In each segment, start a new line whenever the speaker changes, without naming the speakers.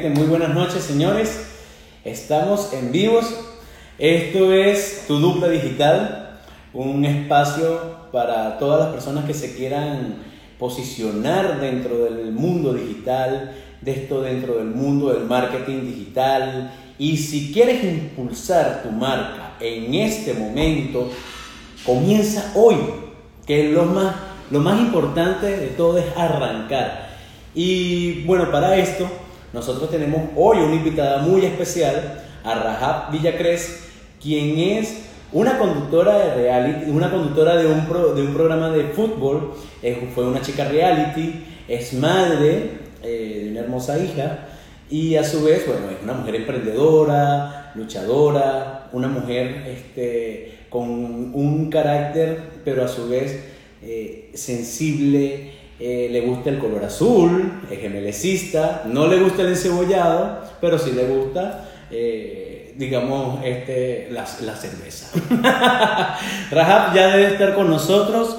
Muy buenas noches, señores. Estamos en vivos. Esto es Tu Dupla Digital, un espacio para todas las personas que se quieran posicionar dentro del mundo digital, de esto dentro del mundo del marketing digital. Y si quieres impulsar tu marca en este momento, comienza hoy, que lo más, lo más importante de todo es arrancar. Y bueno, para esto nosotros tenemos hoy una invitada muy especial, a Rahab Villacres, quien es una conductora de reality, una conductora de un, de un programa de fútbol, fue una chica reality, es madre eh, de una hermosa hija y a su vez, bueno, es una mujer emprendedora, luchadora, una mujer este, con un carácter, pero a su vez eh, sensible, eh, le gusta el color azul, es gemelecista, no le gusta el encebollado, pero sí le gusta, eh, digamos, este, la, la cerveza. Rahab ya debe estar con nosotros,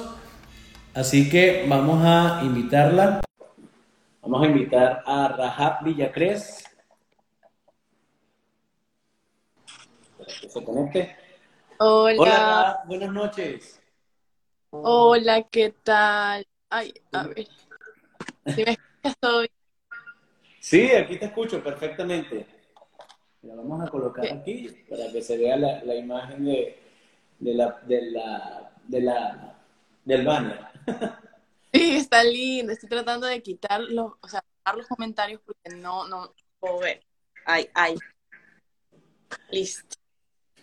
así que vamos a invitarla. Vamos a invitar a Rahab Villacres. Para que se conecte.
Hola.
Hola, buenas noches.
Hola, ¿qué tal? Ay, a ver. Si me escuchas todo bien.
Sí, aquí te escucho perfectamente. La vamos a colocar aquí para que se vea la, la imagen de, de, la, de, la, de la, del banner.
Sí, está lindo. Estoy tratando de quitar los, o sea, los comentarios porque no, no puedo ver. Ay, ay. Listo.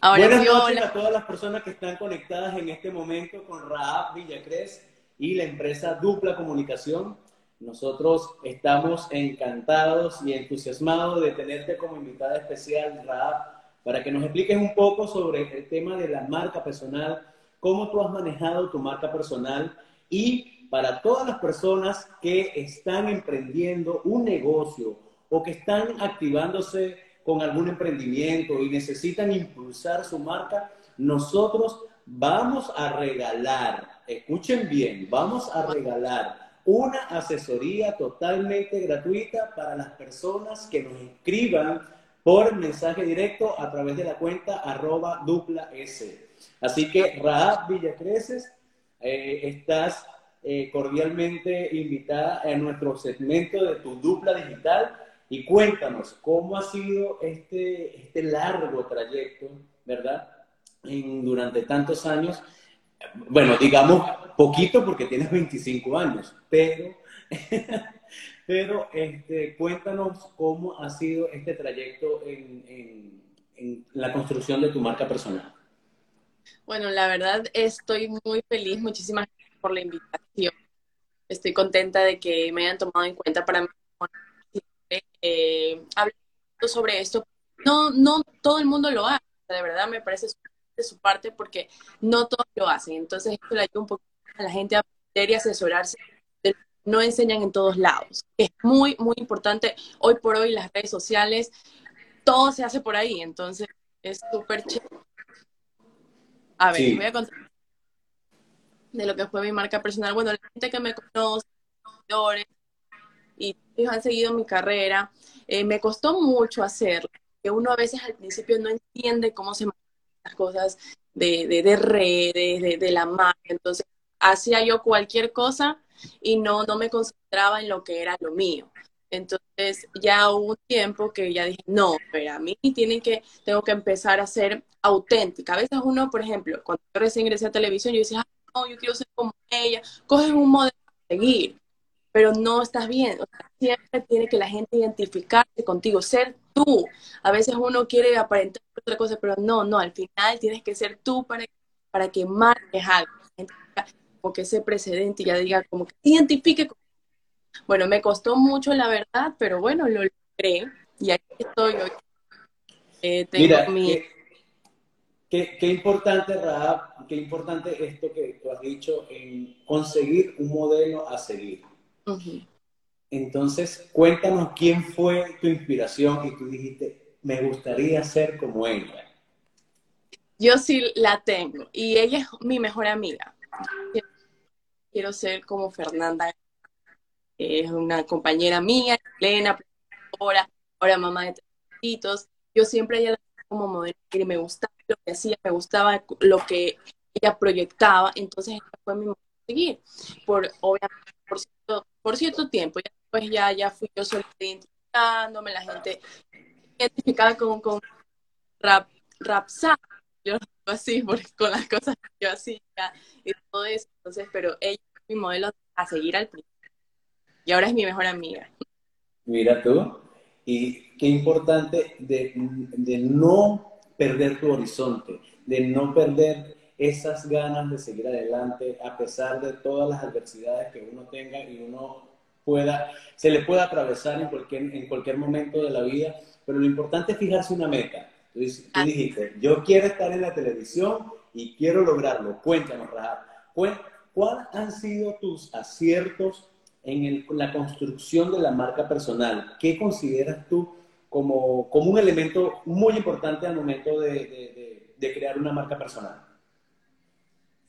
Ahora Buenas noches a todas las personas que están conectadas en este momento con Raab Villacres y la empresa Dupla Comunicación. Nosotros estamos encantados y entusiasmados de tenerte como invitada especial, Raab, para que nos expliques un poco sobre el tema de la marca personal, cómo tú has manejado tu marca personal y para todas las personas que están emprendiendo un negocio o que están activándose con algún emprendimiento y necesitan impulsar su marca, nosotros vamos a regalar escuchen bien, vamos a regalar una asesoría totalmente gratuita para las personas que nos inscriban por mensaje directo a través de la cuenta arroba dupla S. Así que Raab Villacreces, eh, estás eh, cordialmente invitada a nuestro segmento de tu dupla digital y cuéntanos cómo ha sido este, este largo trayecto, ¿verdad? durante tantos años bueno, digamos poquito porque tienes 25 años, pero, pero este, cuéntanos cómo ha sido este trayecto en, la construcción de tu marca personal.
Bueno, la verdad estoy muy feliz, muchísimas gracias por la invitación. Estoy contenta de que me hayan tomado en cuenta para mí. Eh, hablando sobre esto, no, no todo el mundo lo hace, de verdad me parece de su parte porque no todos lo hacen. Entonces, esto le ayuda un poco a la gente a aprender y asesorarse. No enseñan en todos lados. Es muy, muy importante. Hoy por hoy las redes sociales, todo se hace por ahí. Entonces, es súper chévere. A ver, voy a contar de lo que fue mi marca personal. Bueno, la gente que me conoce, y ellos han seguido mi carrera, eh, me costó mucho hacerlo. Que uno a veces al principio no entiende cómo se cosas de, de, redes, de, la marca. Entonces, hacía yo cualquier cosa y no, no me concentraba en lo que era lo mío. Entonces, ya hubo un tiempo que ya dije, no, pero a mí tiene que, tengo que empezar a ser auténtica. A veces uno, por ejemplo, cuando yo recién ingresé a televisión, yo decía, no, yo quiero ser como ella, coges un modelo a seguir, pero no estás bien. siempre tiene que la gente identificarse contigo, ser tú. A veces uno quiere aparentar otra cosa, pero no, no, al final tienes que ser tú para, para que marques algo, o que ese precedente ya diga como que identifique. Bueno, me costó mucho la verdad, pero bueno, lo logré y aquí estoy hoy.
Eh, Mira, qué, qué, importante, Raab, qué importante esto que tú has dicho en conseguir un modelo a seguir. Entonces, cuéntanos quién fue tu inspiración y tú dijiste, me gustaría ser como ella.
Yo sí la tengo y ella es mi mejor amiga. Quiero ser como Fernanda, es una compañera mía, plena, ahora mamá de tres. Yo siempre ella como modelo y me gustaba lo que hacía, me gustaba lo que ella proyectaba, entonces ella fue mi seguir, por, obviamente, por cierto, por cierto tiempo. Ya después ya, ya fui yo solita identificándome, la gente identificada con, con rap, rap yo así, porque con las cosas que yo hacía y todo eso, entonces, pero ella fue mi modelo a seguir al principio. Y ahora es mi mejor amiga.
Mira tú, y qué importante de, de no perder tu horizonte, de no perder esas ganas de seguir adelante a pesar de todas las adversidades que uno tenga y uno pueda, se le pueda atravesar en cualquier, en cualquier momento de la vida, pero lo importante es fijarse una meta. Tú, tú dijiste, yo quiero estar en la televisión y quiero lograrlo. Cuéntanos, Rahab, ¿cuáles han sido tus aciertos en la construcción de la marca personal? ¿Qué consideras tú como, como un elemento muy importante al momento de, de, de crear una marca personal?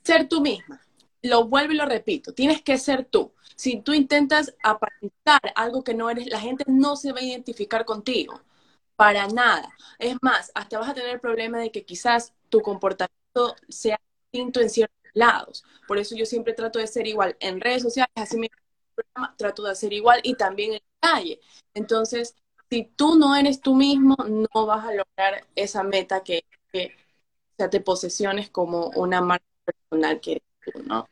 Ser tú misma. Lo vuelvo y lo repito, tienes que ser tú. Si tú intentas aparentar algo que no eres, la gente no se va a identificar contigo. Para nada. Es más, hasta vas a tener el problema de que quizás tu comportamiento sea distinto en ciertos lados. Por eso yo siempre trato de ser igual en redes sociales, así me trato de hacer igual y también en la calle. Entonces, si tú no eres tú mismo, no vas a lograr esa meta que, que te posesiones como una marca personal que tú, ¿no?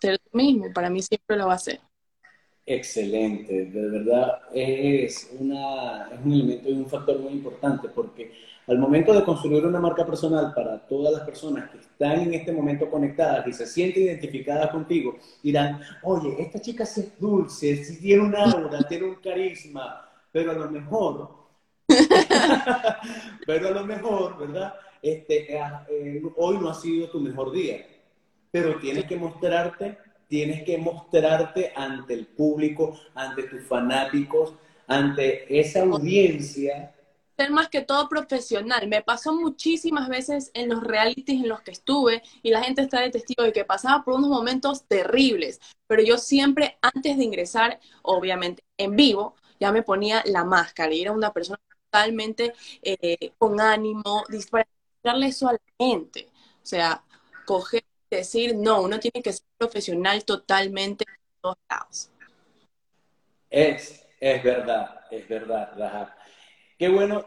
Ser tú mismo, para mí siempre lo va a ser.
Excelente, de verdad es, una, es un elemento y un factor muy importante porque al momento de construir una marca personal para todas las personas que están en este momento conectadas y se sienten identificadas contigo, dirán, oye, esta chica sí es dulce, sí tiene un aura, tiene un carisma, pero a lo mejor, pero a lo mejor, ¿verdad? este, eh, eh, hoy no ha sido tu mejor día, pero tienes que mostrarte, tienes que mostrarte ante el público, ante tus fanáticos, ante esa audiencia.
Ser más que todo profesional. Me pasó muchísimas veces en los realities en los que estuve y la gente está de testigo de que pasaba por unos momentos terribles, pero yo siempre antes de ingresar, obviamente en vivo, ya me ponía la máscara y era una persona totalmente eh, con ánimo, disparada darle eso a la gente. O sea, coger decir, no, uno tiene que ser profesional totalmente en todos lados.
Es, es verdad, es verdad, Rahab. Qué bueno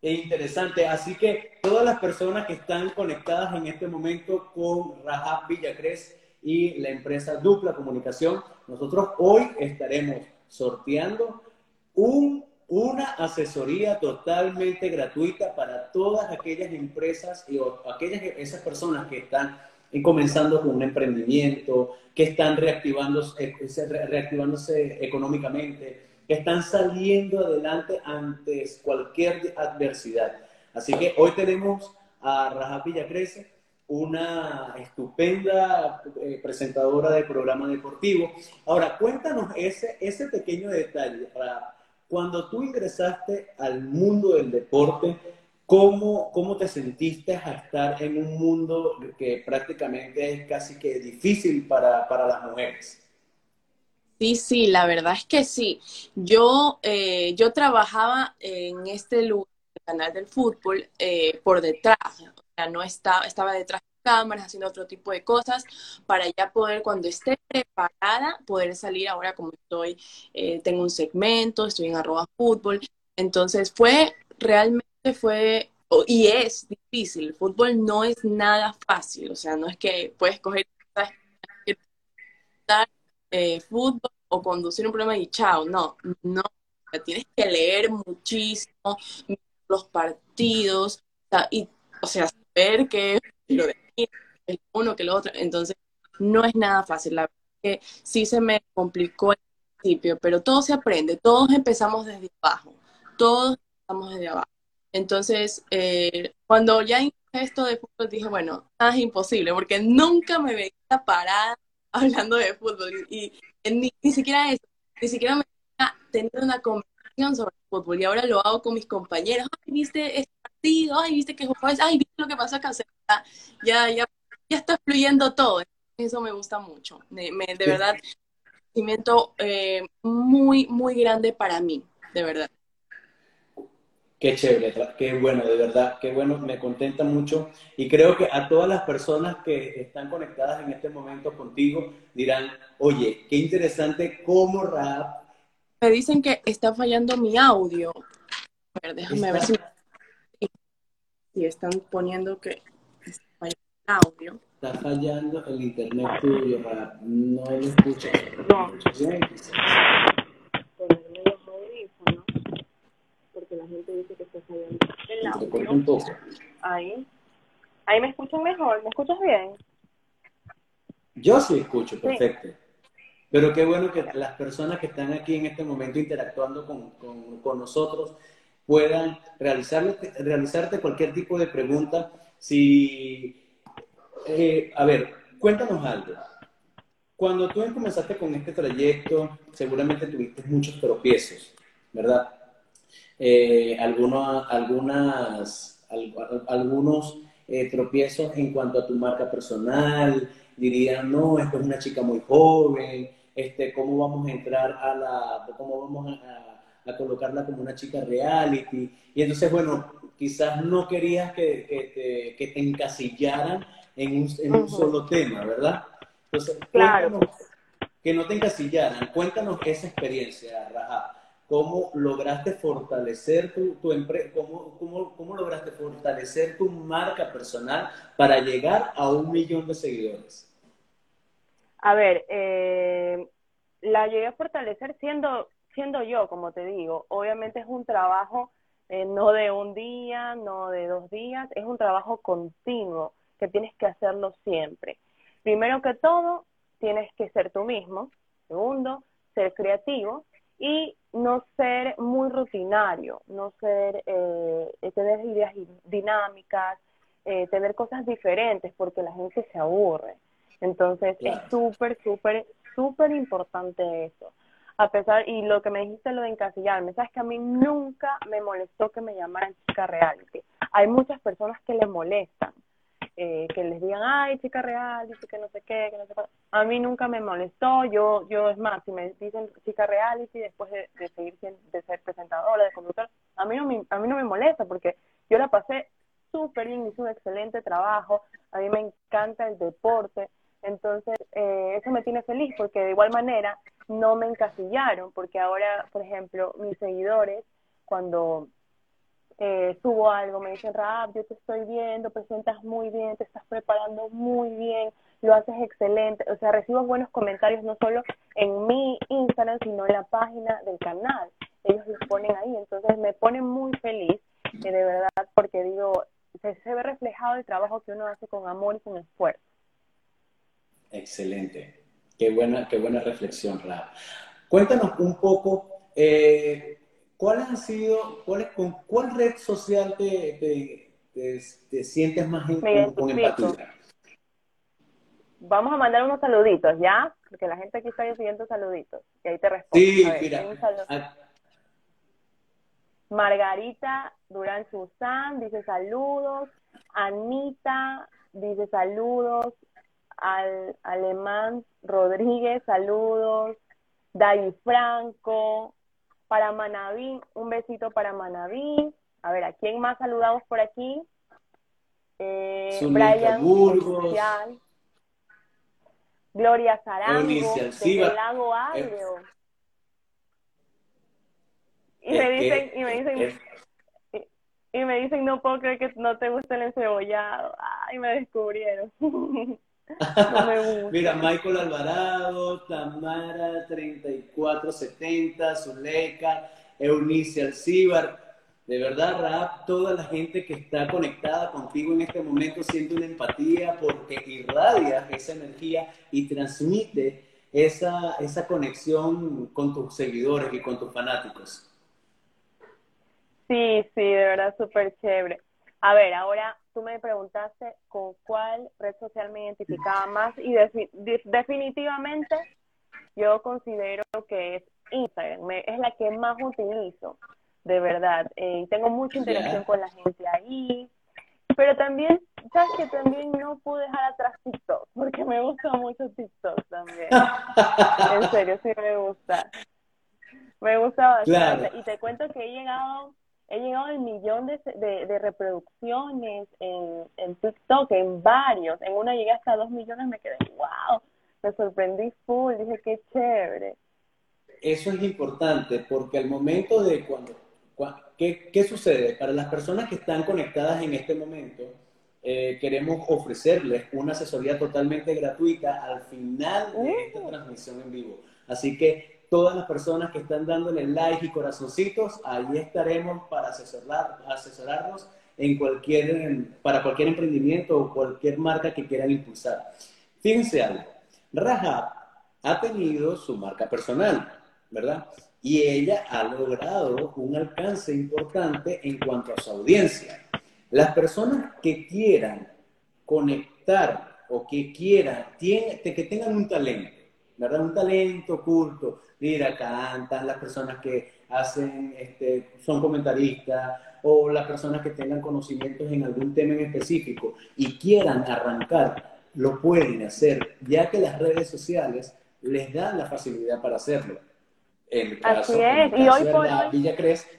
e interesante. Así que todas las personas que están conectadas en este momento con Rahab Villacres y la empresa Dupla Comunicación, nosotros hoy estaremos sorteando un una asesoría totalmente gratuita para todas aquellas empresas y aquellas esas personas que están comenzando con un emprendimiento, que están reactivándose, eh, reactivándose económicamente, que están saliendo adelante ante cualquier adversidad. Así que hoy tenemos a Raja Villacrece, una estupenda eh, presentadora de programa deportivo. Ahora, cuéntanos ese, ese pequeño detalle para cuando tú ingresaste al mundo del deporte, ¿cómo, cómo te sentiste a estar en un mundo que prácticamente es casi que difícil para, para las mujeres?
Sí, sí, la verdad es que sí. Yo, eh, yo trabajaba en este lugar, el canal del fútbol, eh, por detrás. O sea, no estaba, estaba detrás cámaras, haciendo otro tipo de cosas, para ya poder, cuando esté preparada, poder salir ahora como estoy, eh, tengo un segmento, estoy en arroba fútbol. Entonces fue, realmente fue, y es difícil, el fútbol no es nada fácil, o sea, no es que puedes coger eh, fútbol o conducir un programa y chao, no, no, tienes que leer muchísimo los partidos, y, o sea, saber que lo de el uno que el otro. Entonces, no es nada fácil. La verdad es que sí se me complicó al principio, pero todo se aprende. Todos empezamos desde abajo. Todos empezamos desde abajo. Entonces, eh, cuando ya hice esto de fútbol, dije, bueno, nada es imposible, porque nunca me veía parada hablando de fútbol. Y, ni, siquiera eso, ni siquiera me veía tener una conversación sobre fútbol. Y ahora lo hago con mis compañeros. Ay, viste este partido, ay, viste que jugó, ay, viste lo que pasó acá. Ya, ya ya está fluyendo todo. Eso me gusta mucho. Me, de verdad, un eh, muy, muy grande para mí, de verdad.
Qué chévere, qué bueno, de verdad, qué bueno, me contenta mucho y creo que a todas las personas que están conectadas en este momento contigo dirán, oye, qué interesante cómo rap.
Me dicen que está fallando mi audio. A ver, déjame ver si, si están poniendo que está fallando el audio.
Está fallando el internet tuyo, rap. No lo escucho. No.
la gente dice que está fallando Ahí. Ahí me escuchan mejor. ¿Me escuchas bien?
Yo sí escucho, perfecto. Pero qué bueno que las personas que están aquí en este momento interactuando con, con, nosotros puedan realizarte, realizarte cualquier tipo de pregunta. Si, eh, a ver, cuéntanos algo. Cuando tú comenzaste con este trayecto, seguramente tuviste muchos tropiezos, ¿verdad? Eh, algunos, algunas, algunos eh, tropiezos en cuanto a tu marca personal, dirían, no, esto es una chica muy joven, este, ¿cómo vamos a entrar a la, cómo vamos a, colocarla como una chica reality? Y entonces, bueno, quizás no querías que, que, te, que te, encasillaran en un, en un solo tema, ¿verdad? Entonces,
claro.
que no te encasillaran, cuéntanos esa experiencia, Raja cómo lograste fortalecer tu, tu empresa, cómo, cómo, cómo, lograste fortalecer tu marca personal para llegar a un millón de seguidores.
A ver, eh, la llegué a fortalecer siendo, siendo yo, como te digo. Obviamente es un trabajo eh, no de un día, no de dos días, es un trabajo continuo que tienes que hacerlo siempre. Primero que todo, tienes que ser tú mismo. Segundo, ser creativo y no ser muy rutinario, no ser, eh, tener ideas dinámicas, eh, tener cosas diferentes, porque la gente se aburre. Entonces es súper, súper, súper importante eso. A pesar, y lo que me dijiste lo de encasillarme, sabes que a mí nunca me molestó que me llamaran chica reality. Hay muchas personas que les molestan, eh, que les digan, ay, chica real, dice que no sé qué, que no sé qué. A mí nunca me molestó, yo, yo es más, si me dicen chica reality después de, seguir de ser presentadora, de conductor, a mí no me, a mí no me molesta porque yo la pasé súper bien, hice un excelente trabajo, a mí me encanta el deporte, entonces eh, eso me tiene feliz porque de igual manera no me encasillaron, porque ahora, por ejemplo, mis seguidores, cuando eh, subo algo, me dicen, Rap, yo te estoy viendo, presentas muy bien, te estás preparando muy bien, lo haces excelente. O sea, recibo buenos comentarios no solo en mi Instagram, sino en la página del canal. Ellos los ponen ahí, entonces me ponen muy feliz, de verdad, porque digo, se, se ve reflejado el trabajo que uno hace con amor y con esfuerzo.
Excelente. Qué buena, qué buena reflexión, Rap. Cuéntanos un poco, eh, ¿cuál han sido, cuál, con cuál red social te, te, sientes más en, con, empatía?
Vamos a mandar unos saluditos, ¿ya? Porque la gente aquí está recibiendo saluditos. Y ahí te respondo. Sí, mira. Ah. Margarita Durán Susán dice saludos. Anita dice saludos. Al Alemán Rodríguez, saludos. David Franco, para Manaví, un besito para Manaví. A ver, ¿a quién más saludamos por aquí? Eh, Brian Burgos. Gloria Zarango, del Lago Agrio. Y me dicen, y me dicen, y, me dicen, no puedo creer que no te gusta el encebollado. Ay, me descubrieron.
Mira, Michael Alvarado, Tamara 3470, Zuleika, Eunice Alcibar. De verdad, Rap, toda la gente que está conectada contigo en este momento siente una empatía porque irradia esa energía y transmite esa, esa conexión con tus seguidores y con tus fanáticos.
Sí, sí, de verdad, súper chévere. A ver, ahora tú me preguntaste con cuál red social me identificaba más y definitivamente yo considero que es Instagram, es la que más utilizo, de verdad. Eh, tengo mucha interacción con la gente ahí, pero también, sabes que también no pude dejar atrás TikTok, porque me gusta mucho TikTok también. en serio, sí me gusta. Me gusta bastante. Y te cuento que he llegado he llegado al millón de, de, reproducciones en, en, TikTok, en varios. En una llegué hasta dos millones, me quedé, wow, me sorprendí full, dije, qué chévere.
Eso es importante porque al momento de cuando, ¿qué, ¿qué, sucede? Para las personas que están conectadas en este momento, eh, queremos ofrecerles una asesoría totalmente gratuita al final de esta uh. transmisión en vivo. Así que todas las personas que están dándole like y corazoncitos, ahí estaremos para asesorar, asesorarnos en cualquier, para cualquier emprendimiento o cualquier marca que quieran impulsar. Fíjense algo, Rahab ha tenido su marca personal, ¿verdad? Y ella ha logrado un alcance importante en cuanto a su audiencia. Las personas que quieran conectar o que quieran, que tengan un talento, ¿verdad? Un talento oculto, mira, cantan, las personas que hacen, este, son comentaristas o las personas que tengan conocimientos en algún tema en específico y quieran arrancar, lo pueden hacer, ya que las redes sociales les dan la facilidad para hacerlo.
En caso, Así es, y hoy por hoy...
Villa Cres,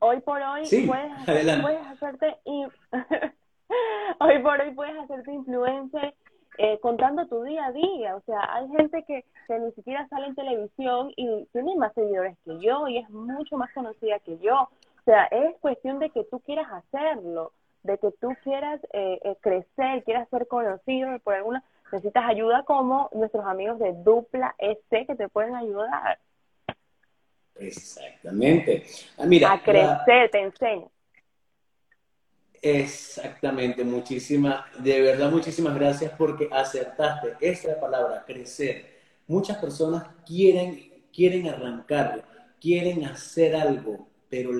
hoy por hoy puedes, puedes, hacerte hoy por hoy puedes hacerte influencer eh, contando tu día a día. O sea, hay gente que, ni siquiera sale en televisión y tiene más seguidores que yo y es mucho más conocida que yo. O sea, es cuestión de que tú quieras hacerlo, de que tú quieras eh, eh, crecer, quieras ser conocido por alguna, necesitas ayuda como nuestros amigos de Dupla S que te pueden ayudar.
Exactamente. Ah, mira,
a crecer, te enseño.
Exactamente, muchísimas, de verdad muchísimas gracias porque acertaste esa palabra, crecer. Muchas personas quieren, quieren arrancar, quieren hacer algo, pero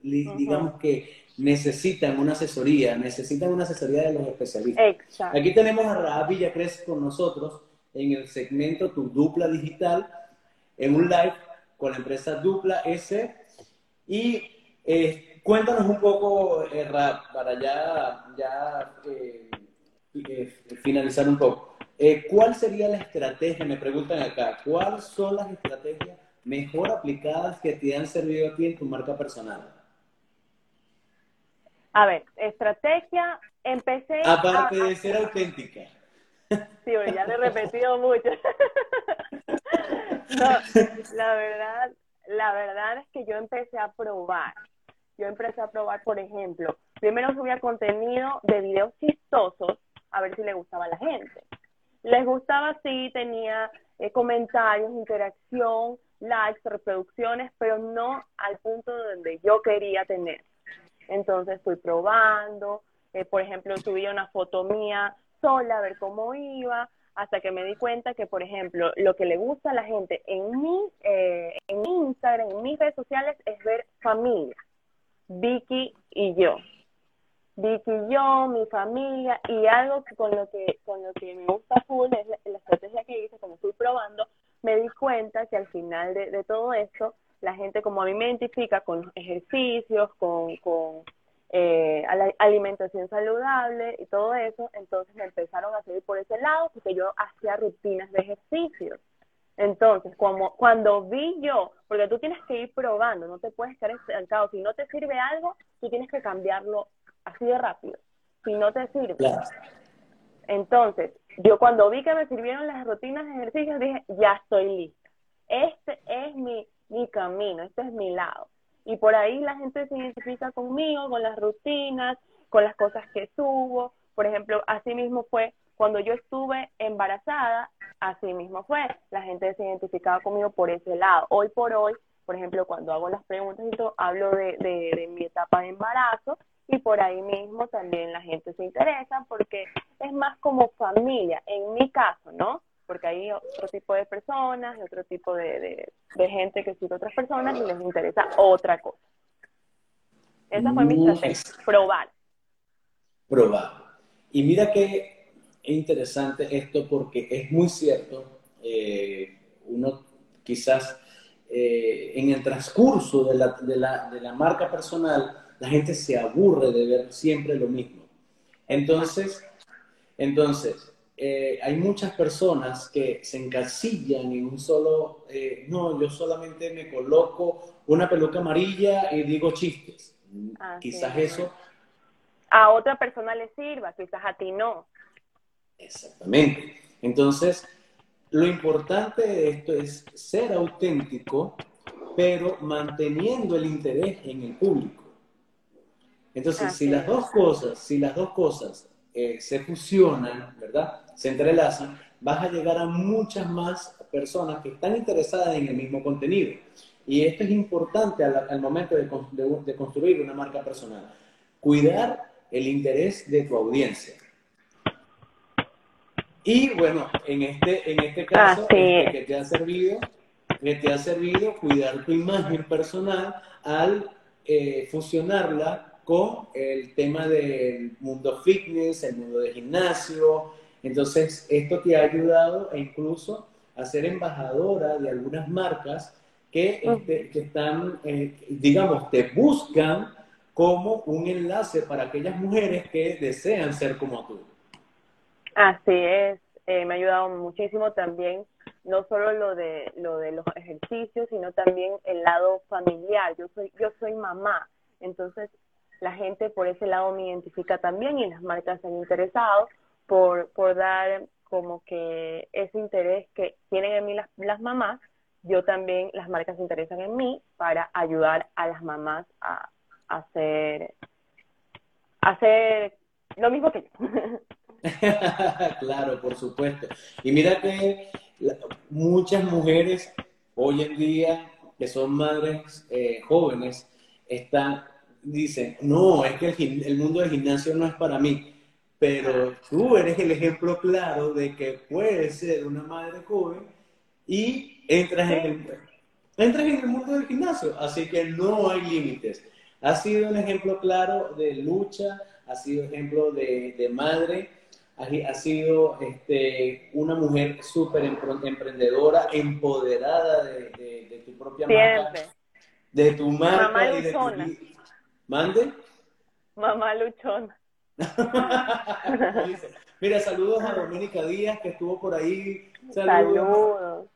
digamos que necesitan una asesoría, necesitan una asesoría de los especialistas. Aquí tenemos a Raab Villacres con nosotros en el segmento Tu Dupla Digital, en un live con la empresa Dupla S. Y eh, Cuéntanos un poco, eh, Rap, para ya, ya eh, eh, finalizar un poco. ¿Cuál sería la estrategia? Me preguntan acá, ¿cuáles son las estrategias mejor aplicadas que te han servido a ti en tu marca personal?
A ver, estrategia, empecé.
Aparte de ser auténtica.
Sí, ya lo he repetido mucho. no, la verdad, la verdad es que yo empecé a probar yo empecé a probar, por ejemplo, primero subía contenido de videos chistosos a ver si le gustaba a la gente. Les gustaba, sí, tenía eh, comentarios, interacción, likes, reproducciones, pero no al punto donde yo quería tener. Entonces fui probando, eh, por ejemplo, subía una foto mía sola a ver cómo iba, hasta que me di cuenta que, por ejemplo, lo que le gusta a la gente en mi, eh, en mi Instagram, en mis redes sociales, es ver familia. Vicky y yo. Vicky y yo, mi familia, y algo que con lo que, con lo que me gusta full es la, estrategia que hice, como fui probando, me di cuenta que al final de, todo esto, la gente como a mí me identifica con ejercicios, con, con eh, alimentación saludable y todo eso, entonces me empezaron a seguir por ese lado porque yo hacía rutinas de ejercicios. Entonces, como, cuando vi yo, porque tú tienes que ir probando, no te puedes quedar estancado. Si no te sirve algo, tú tienes que cambiarlo así de rápido. Si no te sirve. Entonces, yo cuando vi que me sirvieron las rutinas de ejercicios, dije, ya estoy lista. Este es mi, mi camino, este es mi lado. Y por ahí la gente se identifica conmigo, con las rutinas, con las cosas que subo. Por ejemplo, así mismo fue cuando yo estuve embarazada, así mismo fue. La gente se identificaba conmigo por ese lado. Hoy por hoy, por ejemplo, cuando hago las preguntas y todo, hablo de, de, mi etapa de embarazo y por ahí mismo también la gente se interesa porque es más como familia, en mi caso, ¿no? Porque hay otro tipo de personas, otro tipo de, de, gente que sigue otras personas y les interesa otra cosa. Esa fue mi estrategia, probar.
Probar. Y mira que interesante esto porque es muy cierto, eh, uno quizás eh, en el transcurso de la, de, la, de la, marca personal, la gente se aburre de ver siempre lo mismo. Entonces, entonces eh, hay muchas personas que se encasillan en un solo, eh, no, yo solamente me coloco una peluca amarilla y digo chistes. quizás eso...
A otra persona le sirva, quizás a ti no.
Exactamente. Entonces, lo importante de esto es ser auténtico, pero manteniendo el interés en el público. Entonces, si las dos cosas, si las dos cosas eh, se fusionan, ¿verdad? Se entrelazan, vas a llegar a muchas más personas que están interesadas en el mismo contenido. Y esto es importante al, momento de, de, construir una marca personal. Cuidar el interés de tu audiencia. Y bueno, en este, en este caso, este, que te ha servido, que te ha servido cuidar tu imagen personal al eh, fusionarla con el tema del mundo fitness, el mundo de gimnasio. Entonces, esto te ha ayudado e incluso a ser embajadora de algunas marcas que, este, que están, eh, digamos, te buscan como un enlace para aquellas mujeres que desean ser como tú.
Así es, eh, me ha ayudado muchísimo también, no solo lo de, lo de los ejercicios, sino también el lado familiar. Yo soy, yo soy mamá, entonces la gente por ese lado me identifica también y las marcas se han interesado por, dar como que ese interés que tienen en mí las, mamás, yo también, las marcas se interesan en mí para ayudar a las mamás a hacer lo mismo que yo.
claro, por supuesto. Y mira que muchas mujeres hoy en día que son madres eh, jóvenes están dicen, no, es que el, mundo del gimnasio no es para mí. Pero tú eres el ejemplo claro de que puedes ser una madre joven y entras en el, entras en el mundo del gimnasio. Así que no hay límites. Ha sido un ejemplo claro de lucha, ha sido ejemplo de, de madre ha sido este, una mujer súper emprendedora, empoderada de, tu propia marca, de tu marca
Mamá
y de
tu...
¿Mande?
Mamá luchona.
Mira, saludos a Doménica Díaz, que estuvo por ahí.
Saludos.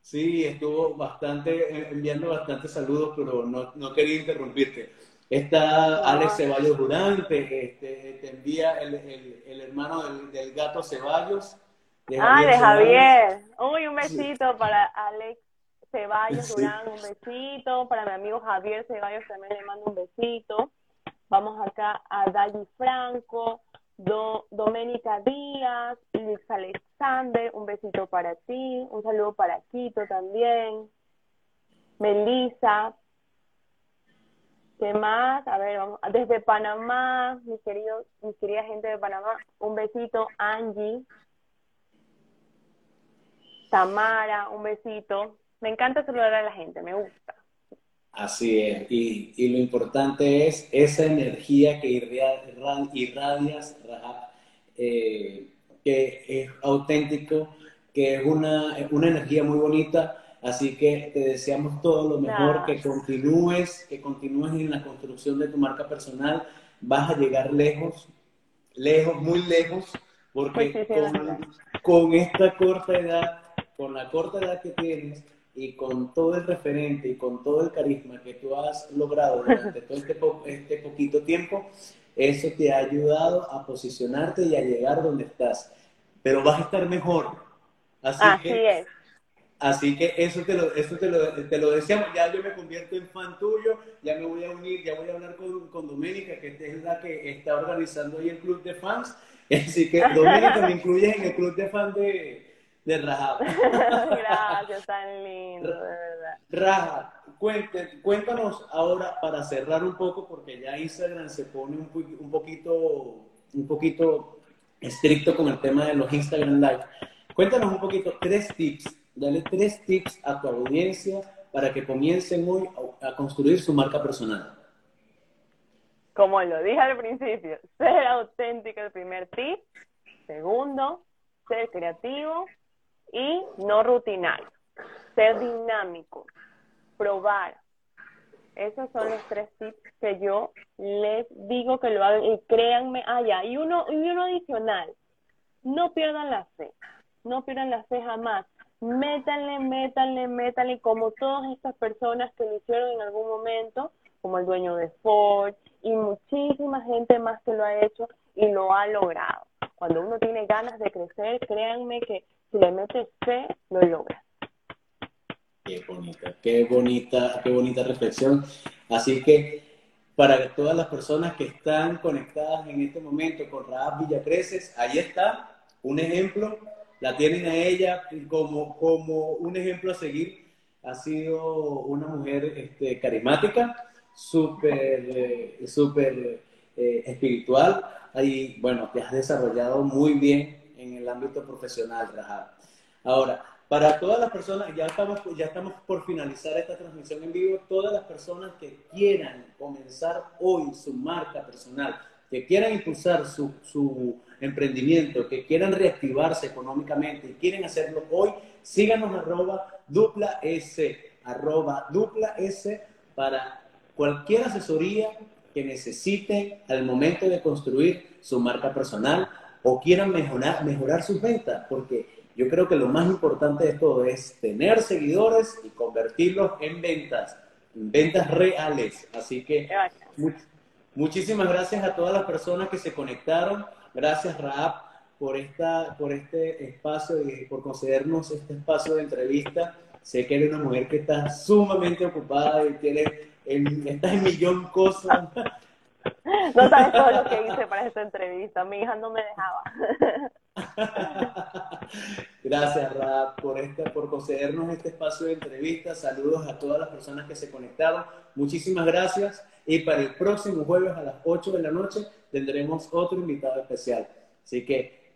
Sí, estuvo bastante, enviando bastantes saludos, pero no, no quería interrumpirte. Está Alex Ceballos Durante, este, te envía el, el, hermano del, gato Ceballos.
ah, de Javier. Uy, un besito para Alex Ceballos Durán, un besito. Para mi amigo Javier Ceballos también le mando un besito. Vamos acá a Dali Franco, Do, Doménica Díaz, Luis Alexander, un besito para ti. Un saludo para Quito también. Melissa, ¿Qué más? A ver, vamos. Desde Panamá, mi querido, mi querida gente de Panamá, un besito, Angie. Tamara, un besito. Me encanta saludar a la gente, me gusta.
Así es, y, lo importante es esa energía que irradias, eh, que es auténtico, que es una, una energía muy bonita Así que te deseamos todo lo mejor, que continúes, que continúes en la construcción de tu marca personal. Vas a llegar lejos, lejos, muy lejos, porque con, esta corta edad, con la corta edad que tienes y con todo el referente y con todo el carisma que tú has logrado durante todo este, este poquito tiempo, eso te ha ayudado a posicionarte y a llegar donde estás. Pero vas a estar mejor. Así, que, es Así que eso te lo, eso te lo, te lo deseamos. Ya yo me convierto en fan tuyo, ya me voy a unir, ya voy a hablar con, con Doménica, que es la que está organizando ahí el club de fans. Así que, Doménica, me incluyes en el club de fans de, de Raja.
Gracias, tan lindo, de verdad.
Raja, cuéntanos ahora para cerrar un poco, porque ya Instagram se pone un, un, poquito, un poquito estricto con el tema de los Instagram Live. Cuéntanos un poquito, tres tips dale tres tips a tu audiencia para que comiencen hoy a construir su marca personal.
Como lo dije al principio, ser auténtico el primer tip. Segundo, ser creativo y no rutinario. Ser dinámico, probar. Esos son los tres tips que yo les digo que lo hagan y créanme, ya, y uno, y uno adicional. no pierdan la fe, no pierdan la fe jamás. Métanle, métanle, métanle, como todas estas personas que lo hicieron en algún momento, como el dueño de Ford y muchísima gente más que lo ha hecho y lo ha logrado. Cuando uno tiene ganas de crecer, créanme que si le metes fe, lo logra.
Qué bonita, qué bonita, qué bonita reflexión. Así que para todas las personas que están conectadas en este momento con Raab Villacreces, ahí está un ejemplo, la tienen a ella como, como un ejemplo a seguir. Ha sido una mujer este, carismática, súper, eh, súper eh, espiritual y bueno, te has desarrollado muy bien en el ámbito profesional, Raab. Ahora, para todas las personas, ya estamos, ya estamos por finalizar esta transmisión en vivo, todas las personas que quieran comenzar hoy su marca personal, que quieran impulsar su, su emprendimiento, que quieran reactivarse económicamente y quieren hacerlo hoy, síganos arroba dupla S, arroba dupla S para cualquier asesoría que necesiten al momento de construir su marca personal o quieran mejorar, mejorar sus ventas, porque yo creo que lo más importante de todo es tener seguidores y convertirlos en ventas, en ventas reales. Así que muchísimas gracias a todas las personas que se conectaron. Gracias, Raab, por, esta, por este espacio y por concedernos este espacio de entrevista. Sé que eres una mujer que está sumamente ocupada y tiene, en, estás en millón cosas.
No sabes todo lo que hice para esta entrevista. Mi hija no me dejaba.
Gracias, Rab, por, este, por concedernos este espacio de entrevista. Saludos a todas las personas que se conectaron. Muchísimas gracias. Y para el próximo jueves a las 8 de la noche tendremos otro invitado especial. Así que,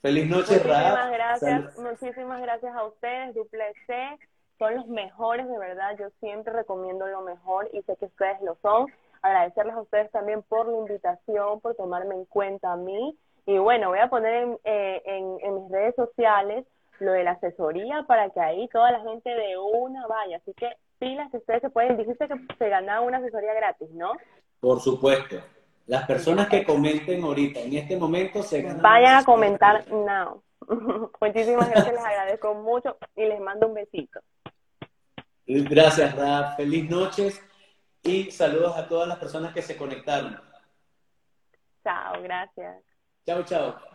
feliz noche,
muchísimas Gracias, muchísimas gracias a ustedes, Duple C. Son los mejores, de verdad. Yo siempre recomiendo lo mejor y sé que ustedes lo son. Agradecerles a ustedes también por la invitación, por tomarme en cuenta a mí y bueno, voy a poner eh, en, en, mis redes sociales lo de la asesoría para que ahí toda la gente de una vaya. Así que pilas que ustedes se pueden, dijiste que se ganaba una asesoría gratis, ¿no?
Por supuesto. Las personas que comenten ahorita, en este momento, se ganan.
Vayan a comentar now. Muchísimas gracias, les agradezco mucho y les mando un besito.
Gracias, Rap. Feliz noches y saludos a todas las personas que se conectaron.
Chao, gracias.
Chao, chao.